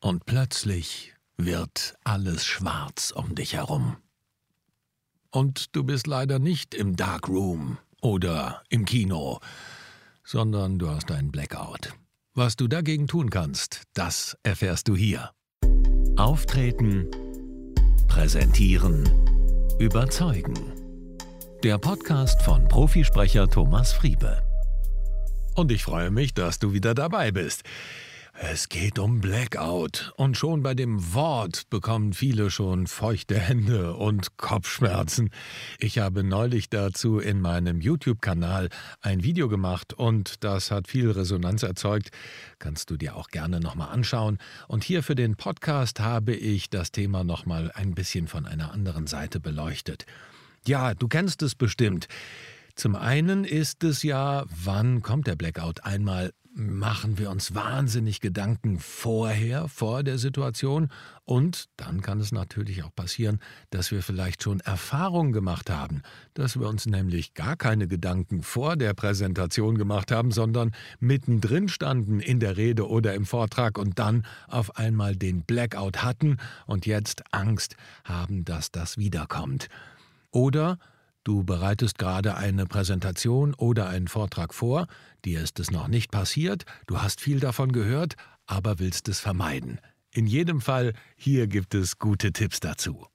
und plötzlich wird alles schwarz um dich herum. Und du bist leider nicht im Dark Room oder im Kino, sondern du hast einen Blackout. Was du dagegen tun kannst, das erfährst du hier. Auftreten, präsentieren, überzeugen. Der Podcast von Profisprecher Thomas Friebe. Und ich freue mich, dass du wieder dabei bist. Es geht um Blackout. Und schon bei dem Wort bekommen viele schon feuchte Hände und Kopfschmerzen. Ich habe neulich dazu in meinem YouTube-Kanal ein Video gemacht und das hat viel Resonanz erzeugt. Kannst du dir auch gerne nochmal anschauen. Und hier für den Podcast habe ich das Thema nochmal ein bisschen von einer anderen Seite beleuchtet. Ja, du kennst es bestimmt. Zum einen ist es ja, wann kommt der Blackout? Einmal machen wir uns wahnsinnig Gedanken vorher, vor der Situation. Und dann kann es natürlich auch passieren, dass wir vielleicht schon Erfahrungen gemacht haben, dass wir uns nämlich gar keine Gedanken vor der Präsentation gemacht haben, sondern mittendrin standen in der Rede oder im Vortrag und dann auf einmal den Blackout hatten und jetzt Angst haben, dass das wiederkommt. Oder Du bereitest gerade eine Präsentation oder einen Vortrag vor, dir ist es noch nicht passiert, du hast viel davon gehört, aber willst es vermeiden. In jedem Fall, hier gibt es gute Tipps dazu.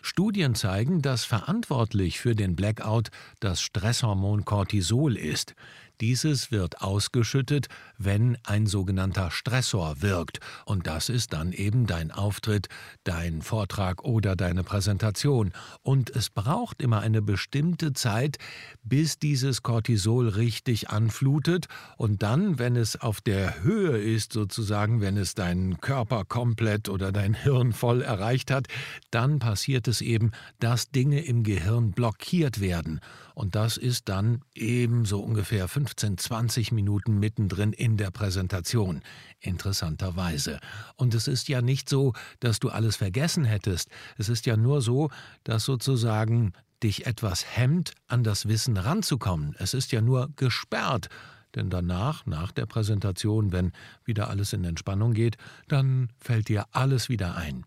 Studien zeigen, dass verantwortlich für den Blackout das Stresshormon Cortisol ist. Dieses wird ausgeschüttet, wenn ein sogenannter Stressor wirkt, und das ist dann eben dein Auftritt, dein Vortrag oder deine Präsentation. Und es braucht immer eine bestimmte Zeit, bis dieses Cortisol richtig anflutet, und dann, wenn es auf der Höhe ist, sozusagen, wenn es deinen Körper komplett oder dein Hirn voll erreicht hat, dann passiert es eben, dass Dinge im Gehirn blockiert werden. Und das ist dann eben so ungefähr 15, 20 Minuten mittendrin in der Präsentation. Interessanterweise. Und es ist ja nicht so, dass du alles vergessen hättest. Es ist ja nur so, dass sozusagen dich etwas hemmt, an das Wissen ranzukommen. Es ist ja nur gesperrt. Denn danach, nach der Präsentation, wenn wieder alles in Entspannung geht, dann fällt dir alles wieder ein.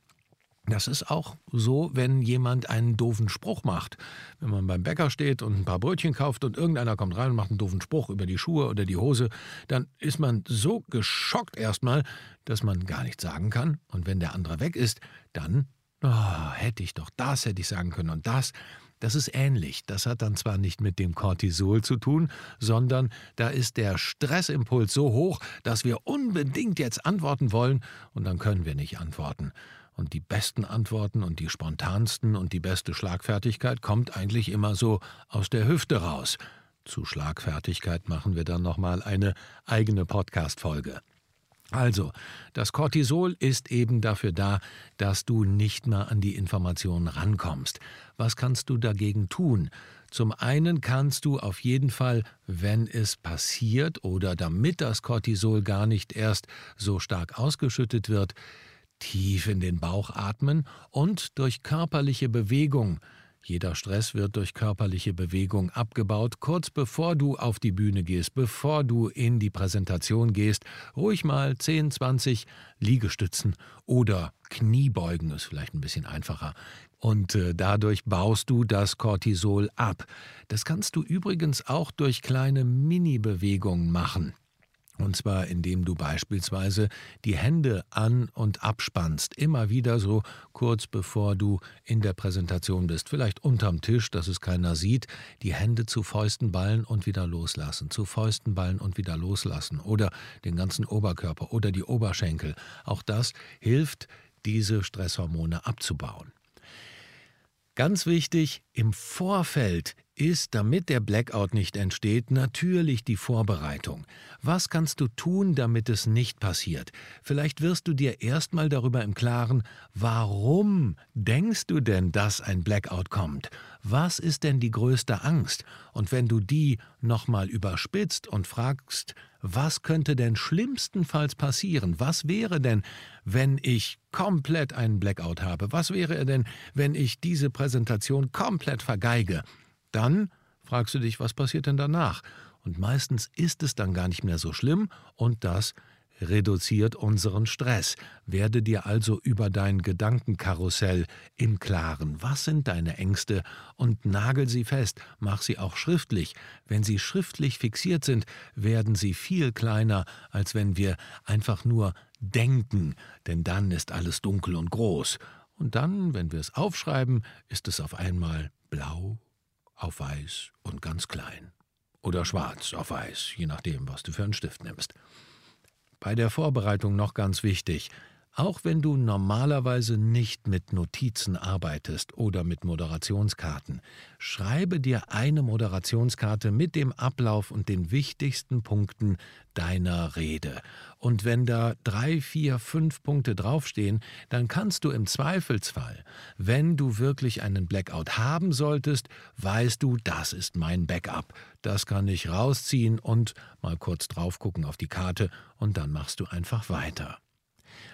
Das ist auch so, wenn jemand einen doofen Spruch macht. Wenn man beim Bäcker steht und ein paar Brötchen kauft und irgendeiner kommt rein und macht einen doofen Spruch über die Schuhe oder die Hose, dann ist man so geschockt erstmal, dass man gar nichts sagen kann. Und wenn der andere weg ist, dann oh, hätte ich doch das, hätte ich sagen können und das. Das ist ähnlich. Das hat dann zwar nicht mit dem Cortisol zu tun, sondern da ist der Stressimpuls so hoch, dass wir unbedingt jetzt antworten wollen und dann können wir nicht antworten. Und die besten Antworten und die spontansten und die beste Schlagfertigkeit kommt eigentlich immer so aus der Hüfte raus. Zu Schlagfertigkeit machen wir dann nochmal eine eigene Podcast-Folge. Also, das Cortisol ist eben dafür da, dass du nicht mehr an die Informationen rankommst. Was kannst du dagegen tun? Zum einen kannst du auf jeden Fall, wenn es passiert oder damit das Cortisol gar nicht erst so stark ausgeschüttet wird, tief in den Bauch atmen und durch körperliche Bewegung jeder Stress wird durch körperliche Bewegung abgebaut, kurz bevor du auf die Bühne gehst, bevor du in die Präsentation gehst. Ruhig mal 10, 20 Liegestützen oder Kniebeugen ist vielleicht ein bisschen einfacher. Und äh, dadurch baust du das Cortisol ab. Das kannst du übrigens auch durch kleine Mini-Bewegungen machen. Und zwar indem du beispielsweise die Hände an und abspannst, immer wieder so kurz bevor du in der Präsentation bist, vielleicht unterm Tisch, dass es keiner sieht, die Hände zu Fäusten ballen und wieder loslassen, zu Fäusten ballen und wieder loslassen. Oder den ganzen Oberkörper oder die Oberschenkel. Auch das hilft, diese Stresshormone abzubauen. Ganz wichtig, im Vorfeld ist, damit der Blackout nicht entsteht, natürlich die Vorbereitung. Was kannst du tun, damit es nicht passiert? Vielleicht wirst du dir erstmal darüber im Klaren, warum denkst du denn, dass ein Blackout kommt? Was ist denn die größte Angst? Und wenn du die nochmal überspitzt und fragst, was könnte denn schlimmstenfalls passieren? Was wäre denn, wenn ich komplett einen Blackout habe? Was wäre denn, wenn ich diese Präsentation komplett vergeige? Dann fragst du dich, was passiert denn danach? Und meistens ist es dann gar nicht mehr so schlimm und das reduziert unseren Stress. Werde dir also über dein Gedankenkarussell im Klaren. Was sind deine Ängste? Und nagel sie fest, mach sie auch schriftlich. Wenn sie schriftlich fixiert sind, werden sie viel kleiner, als wenn wir einfach nur denken, denn dann ist alles dunkel und groß. Und dann, wenn wir es aufschreiben, ist es auf einmal blau auf weiß und ganz klein. Oder schwarz auf weiß, je nachdem, was du für einen Stift nimmst. Bei der Vorbereitung noch ganz wichtig, auch wenn du normalerweise nicht mit Notizen arbeitest oder mit Moderationskarten, schreibe dir eine Moderationskarte mit dem Ablauf und den wichtigsten Punkten deiner Rede. Und wenn da drei, vier, fünf Punkte draufstehen, dann kannst du im Zweifelsfall, wenn du wirklich einen Blackout haben solltest, weißt du, das ist mein Backup. Das kann ich rausziehen und mal kurz drauf gucken auf die Karte und dann machst du einfach weiter.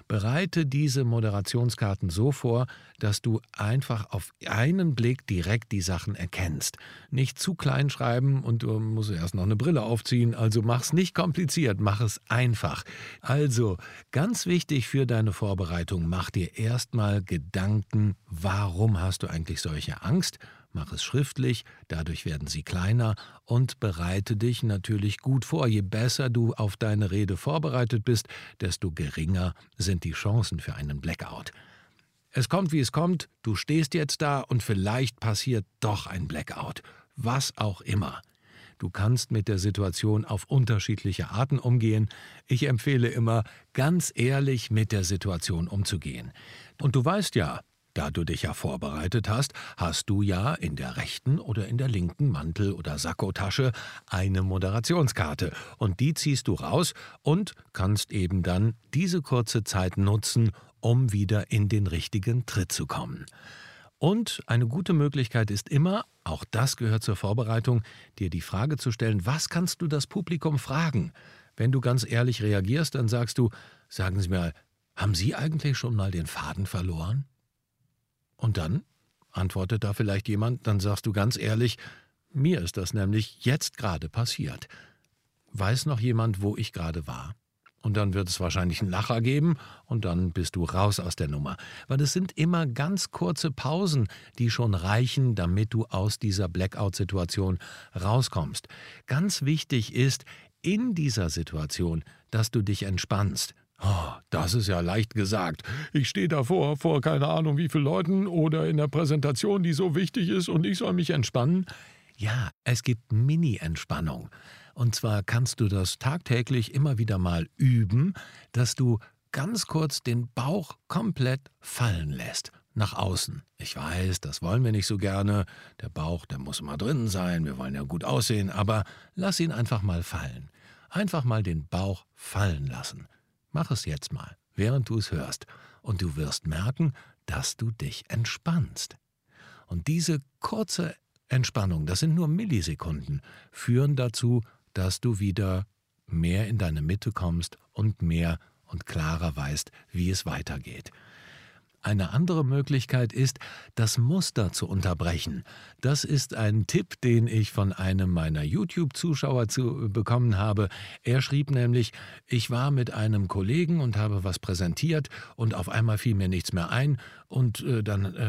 Bereite diese Moderationskarten so vor, dass du einfach auf einen Blick direkt die Sachen erkennst. Nicht zu klein schreiben und du musst erst noch eine Brille aufziehen, also mach's nicht kompliziert, mach es einfach. Also, ganz wichtig für deine Vorbereitung, mach dir erstmal Gedanken, warum hast du eigentlich solche Angst Mach es schriftlich, dadurch werden sie kleiner und bereite dich natürlich gut vor. Je besser du auf deine Rede vorbereitet bist, desto geringer sind die Chancen für einen Blackout. Es kommt, wie es kommt, du stehst jetzt da und vielleicht passiert doch ein Blackout. Was auch immer. Du kannst mit der Situation auf unterschiedliche Arten umgehen. Ich empfehle immer, ganz ehrlich mit der Situation umzugehen. Und du weißt ja, da du dich ja vorbereitet hast, hast du ja in der rechten oder in der linken Mantel- oder Sakkotasche eine Moderationskarte und die ziehst du raus und kannst eben dann diese kurze Zeit nutzen, um wieder in den richtigen Tritt zu kommen. Und eine gute Möglichkeit ist immer, auch das gehört zur Vorbereitung, dir die Frage zu stellen, was kannst du das Publikum fragen? Wenn du ganz ehrlich reagierst, dann sagst du, sagen Sie mir, haben Sie eigentlich schon mal den Faden verloren? Und dann? antwortet da vielleicht jemand, dann sagst du ganz ehrlich, mir ist das nämlich jetzt gerade passiert. Weiß noch jemand, wo ich gerade war? Und dann wird es wahrscheinlich einen Lacher geben und dann bist du raus aus der Nummer. Weil es sind immer ganz kurze Pausen, die schon reichen, damit du aus dieser Blackout-Situation rauskommst. Ganz wichtig ist in dieser Situation, dass du dich entspannst, das ist ja leicht gesagt. Ich stehe davor, vor keine Ahnung wie vielen Leuten oder in der Präsentation, die so wichtig ist und ich soll mich entspannen. Ja, es gibt Mini-Entspannung. Und zwar kannst du das tagtäglich immer wieder mal üben, dass du ganz kurz den Bauch komplett fallen lässt. Nach außen. Ich weiß, das wollen wir nicht so gerne. Der Bauch, der muss immer drin sein. Wir wollen ja gut aussehen. Aber lass ihn einfach mal fallen. Einfach mal den Bauch fallen lassen. Mach es jetzt mal, während du es hörst, und du wirst merken, dass du dich entspannst. Und diese kurze Entspannung, das sind nur Millisekunden, führen dazu, dass du wieder mehr in deine Mitte kommst und mehr und klarer weißt, wie es weitergeht. Eine andere Möglichkeit ist, das Muster zu unterbrechen. Das ist ein Tipp, den ich von einem meiner YouTube-Zuschauer zu bekommen habe. Er schrieb nämlich, ich war mit einem Kollegen und habe was präsentiert und auf einmal fiel mir nichts mehr ein und äh, dann äh,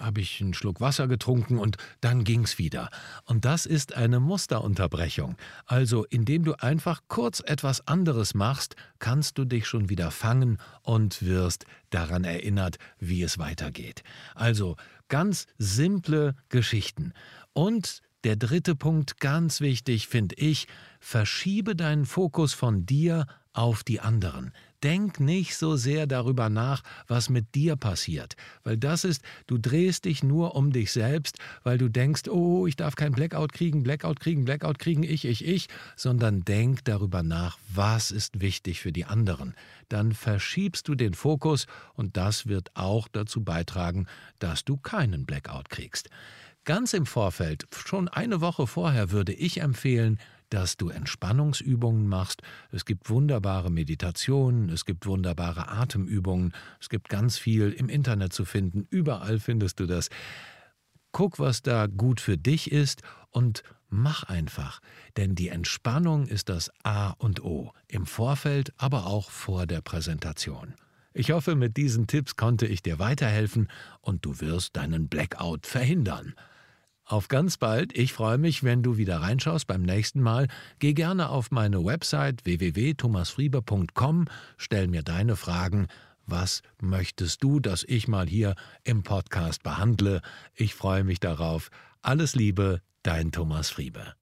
habe ich einen Schluck Wasser getrunken und dann ging's wieder. Und das ist eine Musterunterbrechung. Also indem du einfach kurz etwas anderes machst, kannst du dich schon wieder fangen und wirst daran erinnert, wie es weitergeht. Also ganz simple Geschichten. Und der dritte Punkt, ganz wichtig, finde ich, verschiebe deinen Fokus von dir auf die anderen. Denk nicht so sehr darüber nach, was mit dir passiert, weil das ist, du drehst dich nur um dich selbst, weil du denkst, oh, ich darf kein Blackout kriegen, Blackout kriegen, Blackout kriegen, ich, ich, ich, sondern denk darüber nach, was ist wichtig für die anderen. Dann verschiebst du den Fokus und das wird auch dazu beitragen, dass du keinen Blackout kriegst. Ganz im Vorfeld, schon eine Woche vorher, würde ich empfehlen, dass du Entspannungsübungen machst. Es gibt wunderbare Meditationen, es gibt wunderbare Atemübungen, es gibt ganz viel im Internet zu finden, überall findest du das. Guck, was da gut für dich ist und mach einfach, denn die Entspannung ist das A und O, im Vorfeld, aber auch vor der Präsentation. Ich hoffe, mit diesen Tipps konnte ich dir weiterhelfen und du wirst deinen Blackout verhindern. Auf ganz bald. Ich freue mich, wenn du wieder reinschaust beim nächsten Mal. Geh gerne auf meine Website www.thomasfrieber.com, stell mir deine Fragen. Was möchtest du, dass ich mal hier im Podcast behandle? Ich freue mich darauf. Alles Liebe, dein Thomas Friebe.